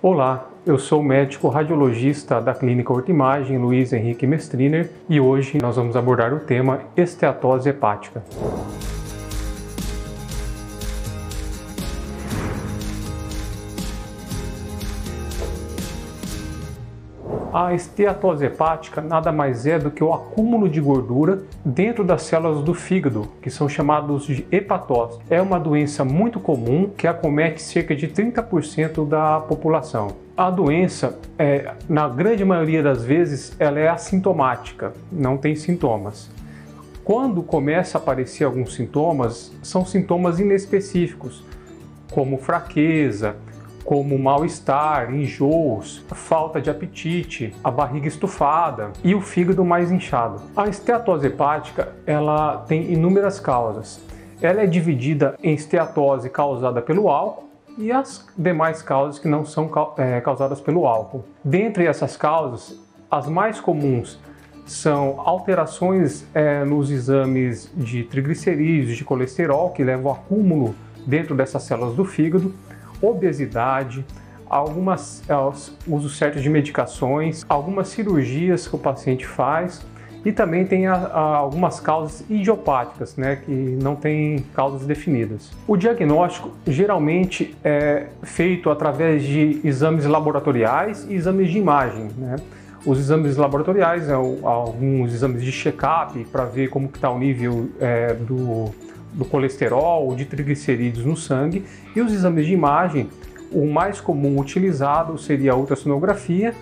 Olá, eu sou o médico radiologista da Clínica Hortimagem, Luiz Henrique Mestriner, e hoje nós vamos abordar o tema esteatose hepática. A esteatose hepática nada mais é do que o acúmulo de gordura dentro das células do fígado, que são chamados de hepatócitos. É uma doença muito comum que acomete cerca de 30% da população. A doença, é, na grande maioria das vezes, ela é assintomática, não tem sintomas. Quando começa a aparecer alguns sintomas, são sintomas inespecíficos, como fraqueza, como mal-estar, enjoos, falta de apetite, a barriga estufada e o fígado mais inchado. A esteatose hepática ela tem inúmeras causas. Ela é dividida em esteatose causada pelo álcool e as demais causas que não são é, causadas pelo álcool. Dentre essas causas, as mais comuns são alterações é, nos exames de triglicerídeos, de colesterol, que levam ao acúmulo dentro dessas células do fígado, obesidade, algumas é, uso certo de medicações, algumas cirurgias que o paciente faz e também tem a, a, algumas causas idiopáticas, né, que não têm causas definidas. O diagnóstico geralmente é feito através de exames laboratoriais e exames de imagem. Né? Os exames laboratoriais, é, alguns exames de check-up para ver como está o nível é, do do colesterol, de triglicerídeos no sangue e os exames de imagem, o mais comum utilizado seria a ultrassonografia,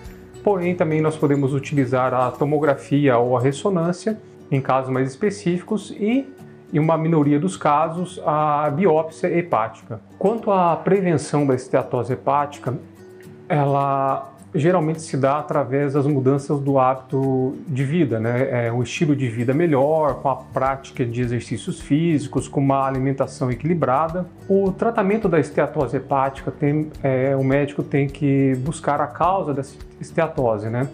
porém também nós podemos utilizar a tomografia ou a ressonância em casos mais específicos e em uma minoria dos casos, a biópsia hepática. Quanto à prevenção da esteatose hepática, ela geralmente se dá através das mudanças do hábito de vida, né? É um estilo de vida melhor, com a prática de exercícios físicos, com uma alimentação equilibrada. O tratamento da esteatose hepática tem, é, o médico tem que buscar a causa da esteatose, né?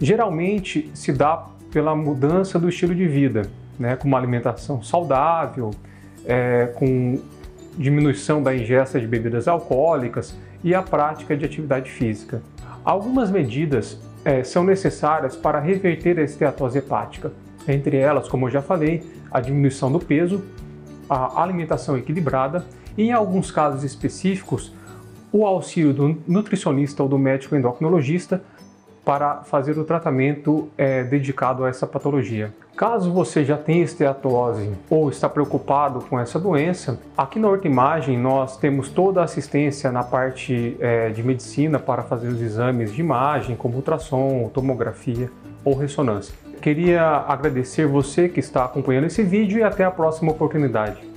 Geralmente se dá pela mudança do estilo de vida, né? Com uma alimentação saudável, é, com diminuição da ingesta de bebidas alcoólicas e a prática de atividade física. Algumas medidas é, são necessárias para reverter a esteatose hepática, entre elas, como eu já falei, a diminuição do peso, a alimentação equilibrada e, em alguns casos específicos, o auxílio do nutricionista ou do médico endocrinologista para fazer o tratamento é, dedicado a essa patologia. Caso você já tenha esteatose ou está preocupado com essa doença, aqui na Hortimagem nós temos toda a assistência na parte é, de medicina para fazer os exames de imagem, como ultrassom, tomografia ou ressonância. Queria agradecer você que está acompanhando esse vídeo e até a próxima oportunidade.